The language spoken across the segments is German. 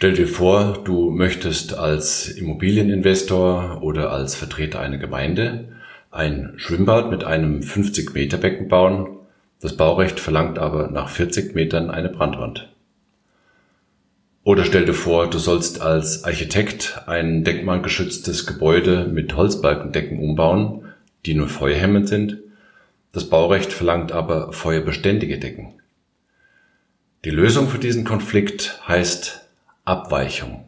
Stell dir vor, du möchtest als Immobilieninvestor oder als Vertreter einer Gemeinde ein Schwimmbad mit einem 50 Meter Becken bauen. Das Baurecht verlangt aber nach 40 Metern eine Brandwand. Oder stell dir vor, du sollst als Architekt ein denkmalgeschütztes Gebäude mit Holzbalkendecken umbauen, die nur feuerhemmend sind. Das Baurecht verlangt aber feuerbeständige Decken. Die Lösung für diesen Konflikt heißt Abweichung.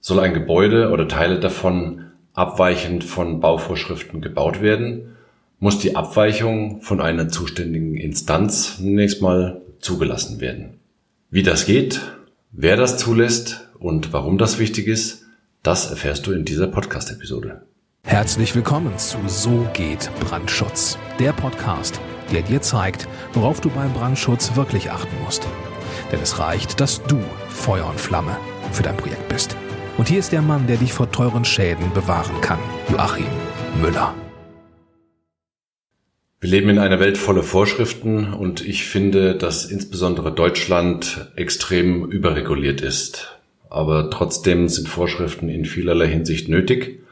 Soll ein Gebäude oder Teile davon abweichend von Bauvorschriften gebaut werden, muss die Abweichung von einer zuständigen Instanz zunächst mal zugelassen werden. Wie das geht, wer das zulässt und warum das wichtig ist, das erfährst du in dieser Podcast-Episode. Herzlich willkommen zu So geht Brandschutz, der Podcast, der dir zeigt, worauf du beim Brandschutz wirklich achten musst. Denn es reicht, dass du Feuer und Flamme für dein Projekt bist. Und hier ist der Mann, der dich vor teuren Schäden bewahren kann. Joachim Müller. Wir leben in einer Welt voller Vorschriften und ich finde, dass insbesondere Deutschland extrem überreguliert ist. Aber trotzdem sind Vorschriften in vielerlei Hinsicht nötig.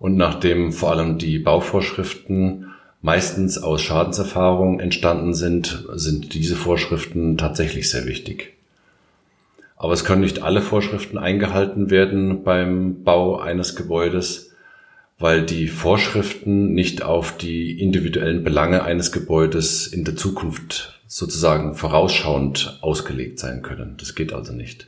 Und nachdem vor allem die Bauvorschriften meistens aus Schadenserfahrungen entstanden sind, sind diese Vorschriften tatsächlich sehr wichtig. Aber es können nicht alle Vorschriften eingehalten werden beim Bau eines Gebäudes, weil die Vorschriften nicht auf die individuellen Belange eines Gebäudes in der Zukunft sozusagen vorausschauend ausgelegt sein können. Das geht also nicht.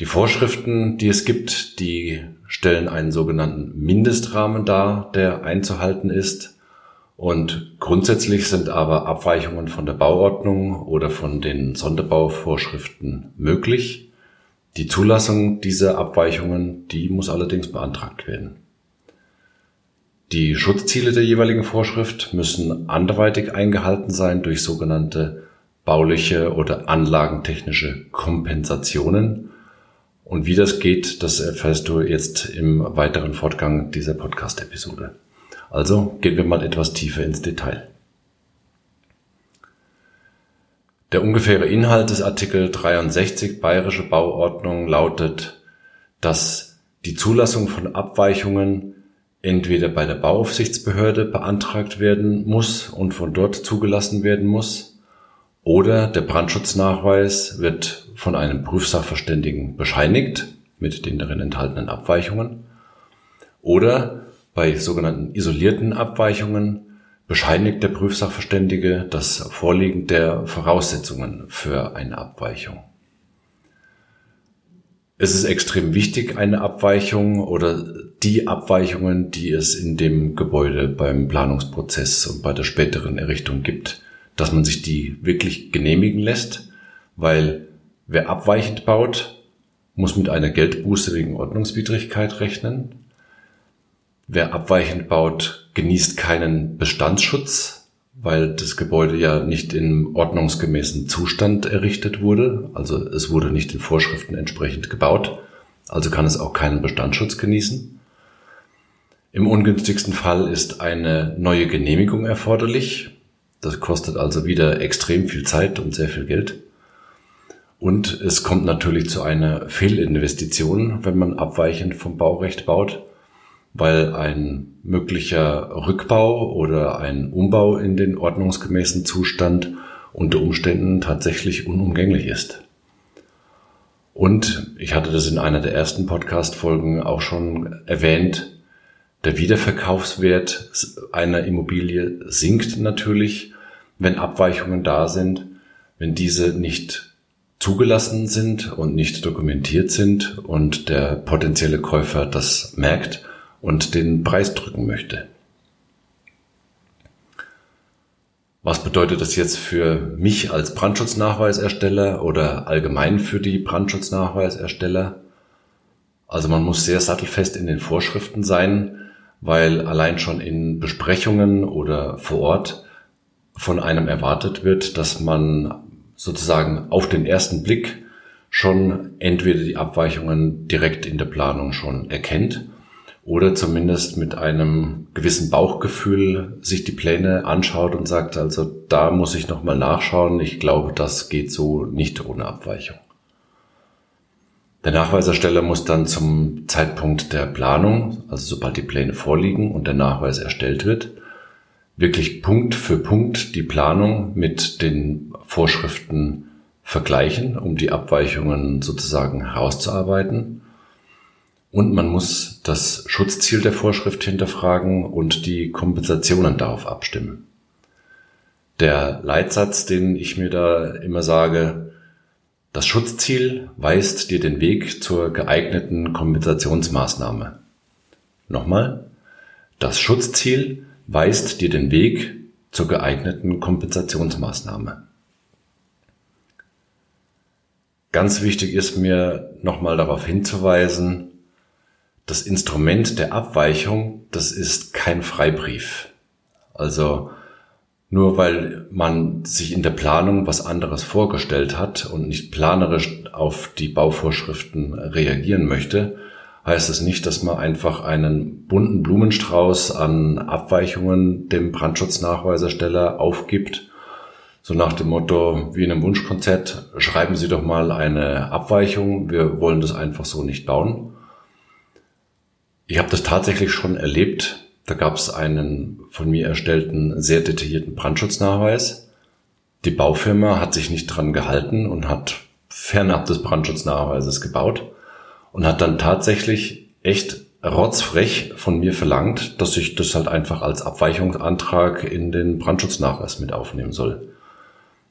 Die Vorschriften, die es gibt, die stellen einen sogenannten Mindestrahmen dar, der einzuhalten ist. Und grundsätzlich sind aber Abweichungen von der Bauordnung oder von den Sonderbauvorschriften möglich. Die Zulassung dieser Abweichungen, die muss allerdings beantragt werden. Die Schutzziele der jeweiligen Vorschrift müssen anderweitig eingehalten sein durch sogenannte bauliche oder anlagentechnische Kompensationen und wie das geht, das erfährst du jetzt im weiteren Fortgang dieser Podcast-Episode. Also gehen wir mal etwas tiefer ins Detail. Der ungefähre Inhalt des Artikel 63 Bayerische Bauordnung lautet, dass die Zulassung von Abweichungen entweder bei der Bauaufsichtsbehörde beantragt werden muss und von dort zugelassen werden muss, oder der Brandschutznachweis wird von einem Prüfsachverständigen bescheinigt mit den darin enthaltenen Abweichungen. Oder bei sogenannten isolierten Abweichungen bescheinigt der Prüfsachverständige das Vorliegen der Voraussetzungen für eine Abweichung. Es ist extrem wichtig, eine Abweichung oder die Abweichungen, die es in dem Gebäude beim Planungsprozess und bei der späteren Errichtung gibt, dass man sich die wirklich genehmigen lässt, weil wer abweichend baut, muss mit einer Geldbuße wegen Ordnungswidrigkeit rechnen. Wer abweichend baut, genießt keinen Bestandsschutz, weil das Gebäude ja nicht im ordnungsgemäßen Zustand errichtet wurde. Also es wurde nicht den Vorschriften entsprechend gebaut. Also kann es auch keinen Bestandsschutz genießen. Im ungünstigsten Fall ist eine neue Genehmigung erforderlich. Das kostet also wieder extrem viel Zeit und sehr viel Geld. Und es kommt natürlich zu einer Fehlinvestition, wenn man abweichend vom Baurecht baut, weil ein möglicher Rückbau oder ein Umbau in den ordnungsgemäßen Zustand unter Umständen tatsächlich unumgänglich ist. Und ich hatte das in einer der ersten Podcast-Folgen auch schon erwähnt, der Wiederverkaufswert einer Immobilie sinkt natürlich, wenn Abweichungen da sind, wenn diese nicht zugelassen sind und nicht dokumentiert sind und der potenzielle Käufer das merkt und den Preis drücken möchte. Was bedeutet das jetzt für mich als Brandschutznachweisersteller oder allgemein für die Brandschutznachweisersteller? Also man muss sehr sattelfest in den Vorschriften sein, weil allein schon in Besprechungen oder vor Ort von einem erwartet wird, dass man sozusagen auf den ersten Blick schon entweder die Abweichungen direkt in der Planung schon erkennt oder zumindest mit einem gewissen Bauchgefühl sich die Pläne anschaut und sagt, also da muss ich nochmal nachschauen, ich glaube, das geht so nicht ohne Abweichung. Der Nachweisersteller muss dann zum Zeitpunkt der Planung, also sobald die Pläne vorliegen und der Nachweis erstellt wird, wirklich Punkt für Punkt die Planung mit den Vorschriften vergleichen, um die Abweichungen sozusagen herauszuarbeiten. Und man muss das Schutzziel der Vorschrift hinterfragen und die Kompensationen darauf abstimmen. Der Leitsatz, den ich mir da immer sage, das Schutzziel weist dir den Weg zur geeigneten Kompensationsmaßnahme. Nochmal, das Schutzziel weist dir den Weg zur geeigneten Kompensationsmaßnahme. Ganz wichtig ist mir nochmal darauf hinzuweisen, das Instrument der Abweichung, das ist kein Freibrief. Also nur weil man sich in der Planung was anderes vorgestellt hat und nicht planerisch auf die Bauvorschriften reagieren möchte, heißt es nicht, dass man einfach einen bunten Blumenstrauß an Abweichungen dem Brandschutznachweisersteller aufgibt. So nach dem Motto, wie in einem Wunschkonzert, schreiben Sie doch mal eine Abweichung, wir wollen das einfach so nicht bauen. Ich habe das tatsächlich schon erlebt. Da gab es einen von mir erstellten, sehr detaillierten Brandschutznachweis. Die Baufirma hat sich nicht dran gehalten und hat fernab des Brandschutznachweises gebaut und hat dann tatsächlich echt rotzfrech von mir verlangt, dass ich das halt einfach als Abweichungsantrag in den Brandschutznachweis mit aufnehmen soll.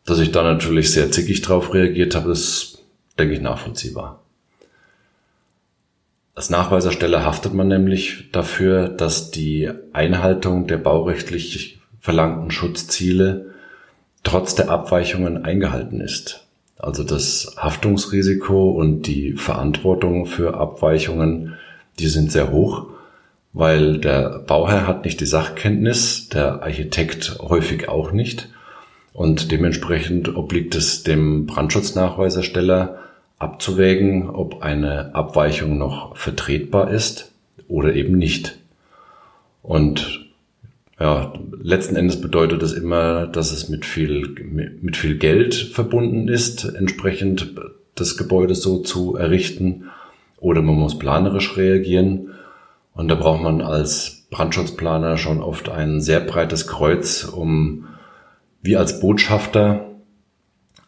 Dass ich da natürlich sehr zickig drauf reagiert habe, ist, denke ich, nachvollziehbar. Als Nachweisersteller haftet man nämlich dafür, dass die Einhaltung der baurechtlich verlangten Schutzziele trotz der Abweichungen eingehalten ist. Also das Haftungsrisiko und die Verantwortung für Abweichungen, die sind sehr hoch, weil der Bauherr hat nicht die Sachkenntnis, der Architekt häufig auch nicht. Und dementsprechend obliegt es dem Brandschutznachweisersteller abzuwägen, ob eine Abweichung noch vertretbar ist oder eben nicht. Und ja, letzten Endes bedeutet das immer, dass es mit viel, mit viel Geld verbunden ist, entsprechend das Gebäude so zu errichten. Oder man muss planerisch reagieren. Und da braucht man als Brandschutzplaner schon oft ein sehr breites Kreuz, um wie als Botschafter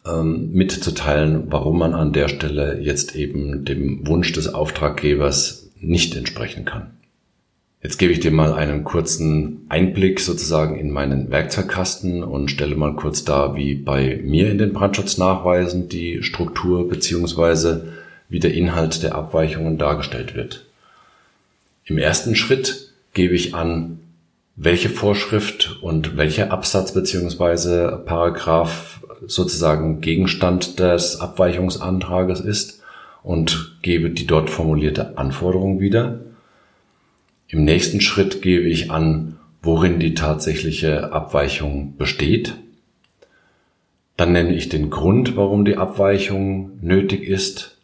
ähm, mitzuteilen, warum man an der Stelle jetzt eben dem Wunsch des Auftraggebers nicht entsprechen kann. Jetzt gebe ich dir mal einen kurzen Einblick sozusagen in meinen Werkzeugkasten und stelle mal kurz dar, wie bei mir in den Brandschutznachweisen die Struktur beziehungsweise wie der Inhalt der Abweichungen dargestellt wird. Im ersten Schritt gebe ich an, welche Vorschrift und welcher Absatz beziehungsweise Paragraph sozusagen Gegenstand des Abweichungsantrages ist und gebe die dort formulierte Anforderung wieder. Im nächsten Schritt gebe ich an, worin die tatsächliche Abweichung besteht. Dann nenne ich den Grund, warum die Abweichung nötig ist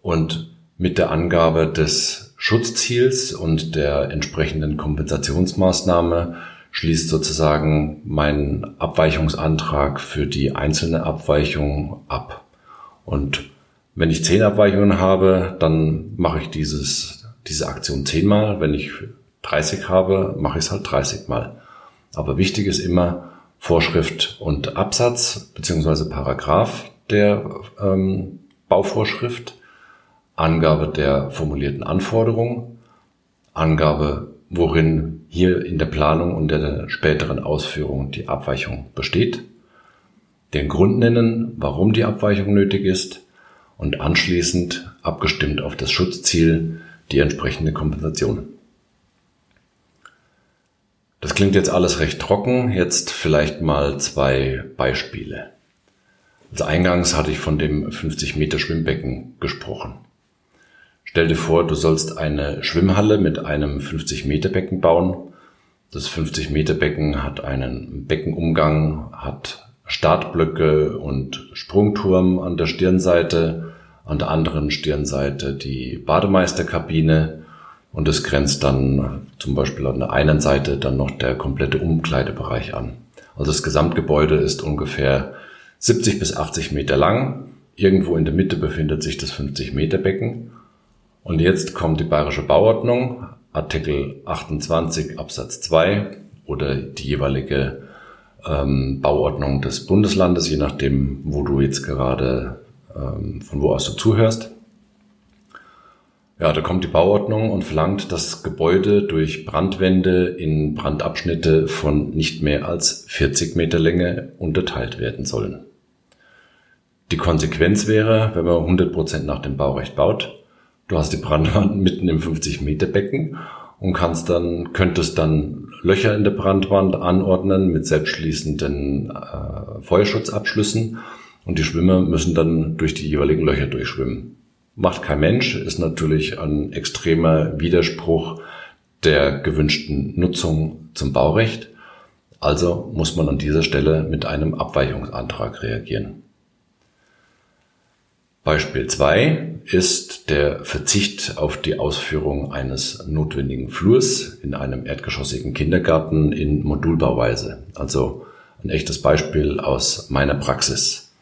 und mit der Angabe des Schutzziels und der entsprechenden Kompensationsmaßnahme schließt sozusagen mein Abweichungsantrag für die einzelne Abweichung ab. Und wenn ich zehn Abweichungen habe, dann mache ich dieses diese Aktion zehnmal. Wenn ich 30 habe, mache ich es halt 30 Mal. Aber wichtig ist immer Vorschrift und Absatz beziehungsweise Paragraph der ähm, Bauvorschrift, Angabe der formulierten Anforderungen, Angabe, worin hier in der Planung und der späteren Ausführung die Abweichung besteht, den Grund nennen, warum die Abweichung nötig ist und anschließend abgestimmt auf das Schutzziel die entsprechende Kompensation. Das klingt jetzt alles recht trocken. Jetzt vielleicht mal zwei Beispiele. Als eingangs hatte ich von dem 50 Meter Schwimmbecken gesprochen. Stell dir vor, du sollst eine Schwimmhalle mit einem 50 Meter Becken bauen. Das 50 Meter Becken hat einen Beckenumgang, hat Startblöcke und Sprungturm an der Stirnseite, an der anderen Stirnseite die Bademeisterkabine und es grenzt dann zum Beispiel an der einen Seite dann noch der komplette Umkleidebereich an. Also das Gesamtgebäude ist ungefähr 70 bis 80 Meter lang, Irgendwo in der Mitte befindet sich das 50 Meter Becken. Und jetzt kommt die Bayerische Bauordnung, Artikel 28 Absatz 2 oder die jeweilige ähm, Bauordnung des Bundeslandes, je nachdem, wo du jetzt gerade, ähm, von wo aus du zuhörst. Ja, da kommt die Bauordnung und verlangt, dass Gebäude durch Brandwände in Brandabschnitte von nicht mehr als 40 Meter Länge unterteilt werden sollen. Die Konsequenz wäre, wenn man 100 Prozent nach dem Baurecht baut, du hast die Brandwand mitten im 50 Meter Becken und kannst dann, könntest dann Löcher in der Brandwand anordnen mit selbstschließenden äh, Feuerschutzabschlüssen und die Schwimmer müssen dann durch die jeweiligen Löcher durchschwimmen macht kein Mensch, ist natürlich ein extremer Widerspruch der gewünschten Nutzung zum Baurecht. Also muss man an dieser Stelle mit einem Abweichungsantrag reagieren. Beispiel 2 ist der Verzicht auf die Ausführung eines notwendigen Flurs in einem erdgeschossigen Kindergarten in Modulbauweise. Also ein echtes Beispiel aus meiner Praxis.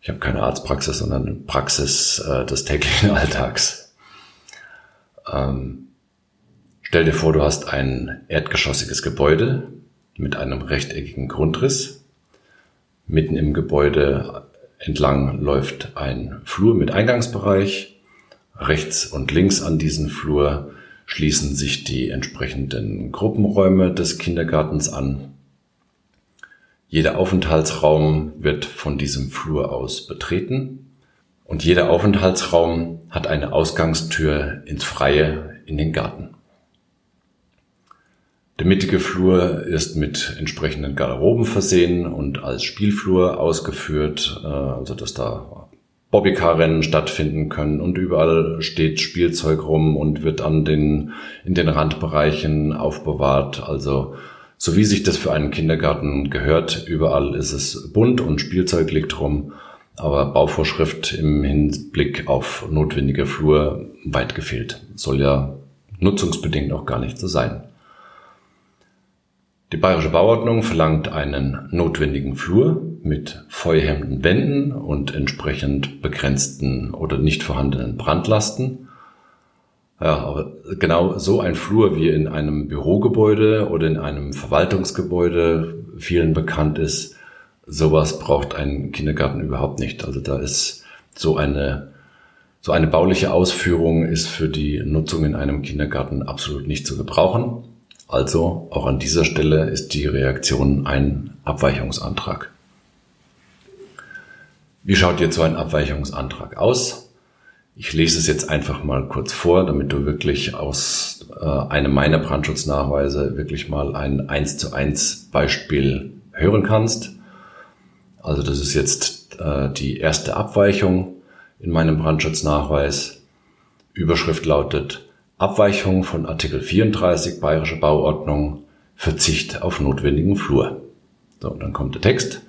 Ich habe keine Arztpraxis, sondern eine Praxis äh, des täglichen Alltags. Ähm, stell dir vor, du hast ein erdgeschossiges Gebäude mit einem rechteckigen Grundriss. Mitten im Gebäude entlang läuft ein Flur mit Eingangsbereich. Rechts und links an diesen Flur schließen sich die entsprechenden Gruppenräume des Kindergartens an. Jeder Aufenthaltsraum wird von diesem Flur aus betreten und jeder Aufenthaltsraum hat eine Ausgangstür ins Freie in den Garten. Der mittige Flur ist mit entsprechenden Garderoben versehen und als Spielflur ausgeführt, äh, also dass da Bobbycar-Rennen stattfinden können und überall steht Spielzeug rum und wird an den, in den Randbereichen aufbewahrt. Also so wie sich das für einen Kindergarten gehört. Überall ist es bunt und Spielzeug liegt rum, aber Bauvorschrift im Hinblick auf notwendige Flur weit gefehlt. Soll ja nutzungsbedingt auch gar nicht so sein. Die Bayerische Bauordnung verlangt einen notwendigen Flur mit feuerhemmenden Wänden und entsprechend begrenzten oder nicht vorhandenen Brandlasten ja, aber genau so ein Flur wie in einem Bürogebäude oder in einem Verwaltungsgebäude vielen bekannt ist, sowas braucht ein Kindergarten überhaupt nicht. Also da ist so eine, so eine bauliche Ausführung ist für die Nutzung in einem Kindergarten absolut nicht zu gebrauchen. Also auch an dieser Stelle ist die Reaktion ein Abweichungsantrag. Wie schaut jetzt so ein Abweichungsantrag aus? Ich lese es jetzt einfach mal kurz vor, damit du wirklich aus äh, einem meiner Brandschutznachweise wirklich mal ein 1 zu 1 Beispiel hören kannst. Also das ist jetzt äh, die erste Abweichung in meinem Brandschutznachweis. Überschrift lautet Abweichung von Artikel 34 Bayerische Bauordnung, Verzicht auf notwendigen Flur. So, dann kommt der Text.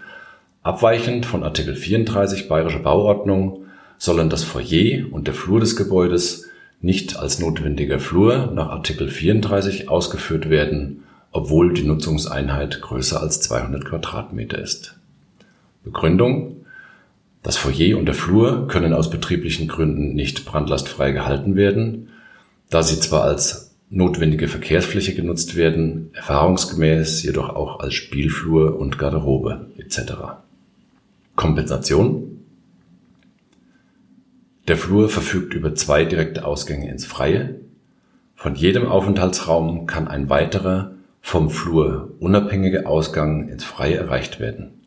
Abweichend von Artikel 34 Bayerische Bauordnung sollen das Foyer und der Flur des Gebäudes nicht als notwendiger Flur nach Artikel 34 ausgeführt werden, obwohl die Nutzungseinheit größer als 200 Quadratmeter ist. Begründung Das Foyer und der Flur können aus betrieblichen Gründen nicht brandlastfrei gehalten werden, da sie zwar als notwendige Verkehrsfläche genutzt werden, erfahrungsgemäß jedoch auch als Spielflur und Garderobe etc. Kompensation der Flur verfügt über zwei direkte Ausgänge ins Freie. Von jedem Aufenthaltsraum kann ein weiterer, vom Flur unabhängiger Ausgang ins Freie erreicht werden.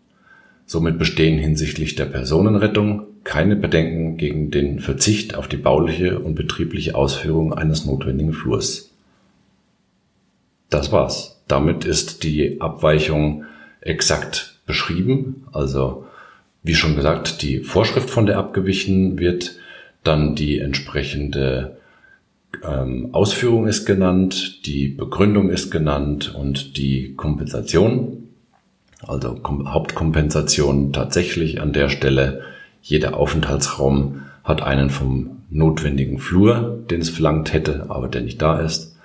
Somit bestehen hinsichtlich der Personenrettung keine Bedenken gegen den Verzicht auf die bauliche und betriebliche Ausführung eines notwendigen Flurs. Das war's. Damit ist die Abweichung exakt beschrieben. Also, wie schon gesagt, die Vorschrift, von der abgewichen wird, dann die entsprechende ähm, Ausführung ist genannt, die Begründung ist genannt und die Kompensation, also Kom Hauptkompensation tatsächlich an der Stelle. Jeder Aufenthaltsraum hat einen vom notwendigen Flur, den es verlangt hätte, aber der nicht da ist,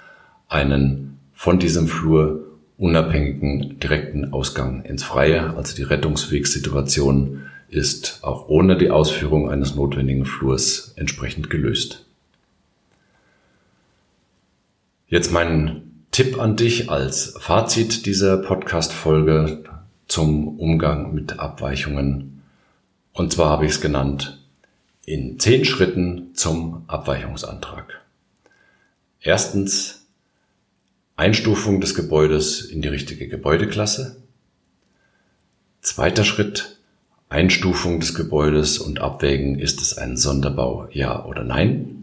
einen von diesem Flur unabhängigen direkten Ausgang ins Freie, also die Rettungswegssituation ist auch ohne die Ausführung eines notwendigen Flurs entsprechend gelöst. Jetzt mein Tipp an dich als Fazit dieser Podcast-Folge zum Umgang mit Abweichungen. Und zwar habe ich es genannt in zehn Schritten zum Abweichungsantrag. Erstens Einstufung des Gebäudes in die richtige Gebäudeklasse. Zweiter Schritt Einstufung des Gebäudes und abwägen, ist es ein Sonderbau, ja oder nein.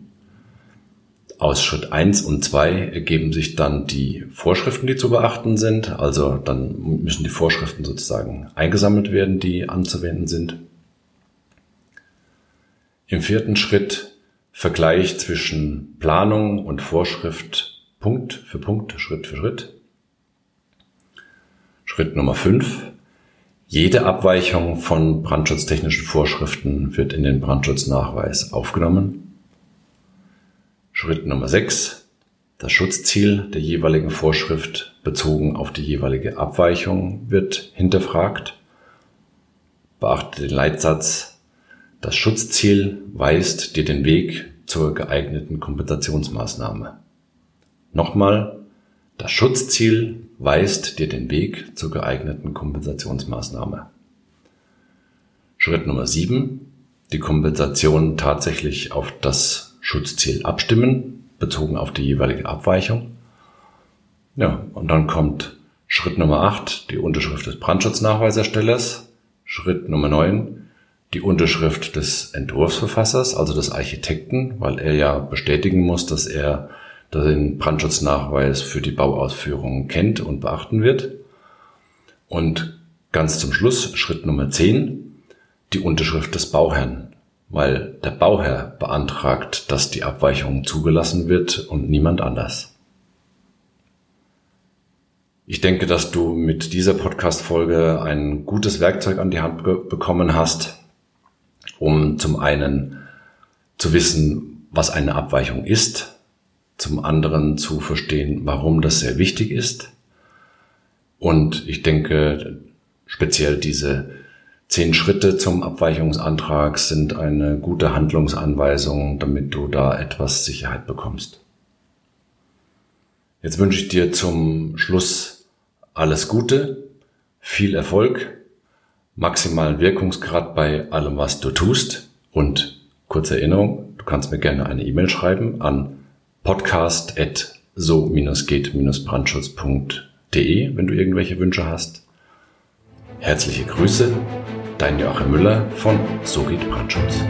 Aus Schritt eins und zwei ergeben sich dann die Vorschriften, die zu beachten sind. Also dann müssen die Vorschriften sozusagen eingesammelt werden, die anzuwenden sind. Im vierten Schritt Vergleich zwischen Planung und Vorschrift Punkt für Punkt, Schritt für Schritt. Schritt Nummer fünf. Jede Abweichung von brandschutztechnischen Vorschriften wird in den Brandschutznachweis aufgenommen. Schritt Nummer sechs. Das Schutzziel der jeweiligen Vorschrift bezogen auf die jeweilige Abweichung wird hinterfragt. Beachte den Leitsatz das Schutzziel weist dir den Weg zur geeigneten Kompensationsmaßnahme. Nochmal, das Schutzziel weist dir den Weg zur geeigneten Kompensationsmaßnahme. Schritt Nummer 7. Die Kompensation tatsächlich auf das Schutzziel abstimmen, bezogen auf die jeweilige Abweichung. Ja, und dann kommt Schritt Nummer 8, die Unterschrift des Brandschutznachweiserstellers. Schritt Nummer 9, die Unterschrift des Entwurfsverfassers, also des Architekten, weil er ja bestätigen muss, dass er den Brandschutznachweis für die Bauausführung kennt und beachten wird. Und ganz zum Schluss, Schritt Nummer 10, die Unterschrift des Bauherrn, weil der Bauherr beantragt, dass die Abweichung zugelassen wird und niemand anders. Ich denke, dass du mit dieser Podcast-Folge ein gutes Werkzeug an die Hand bekommen hast, um zum einen zu wissen, was eine Abweichung ist, zum anderen zu verstehen, warum das sehr wichtig ist. Und ich denke, speziell diese zehn Schritte zum Abweichungsantrag sind eine gute Handlungsanweisung, damit du da etwas Sicherheit bekommst. Jetzt wünsche ich dir zum Schluss alles Gute, viel Erfolg maximalen Wirkungsgrad bei allem, was du tust. Und kurze Erinnerung, du kannst mir gerne eine E-Mail schreiben an podcast.so-geht-brandschutz.de, wenn du irgendwelche Wünsche hast. Herzliche Grüße, dein Joachim Müller von So geht Brandschutz.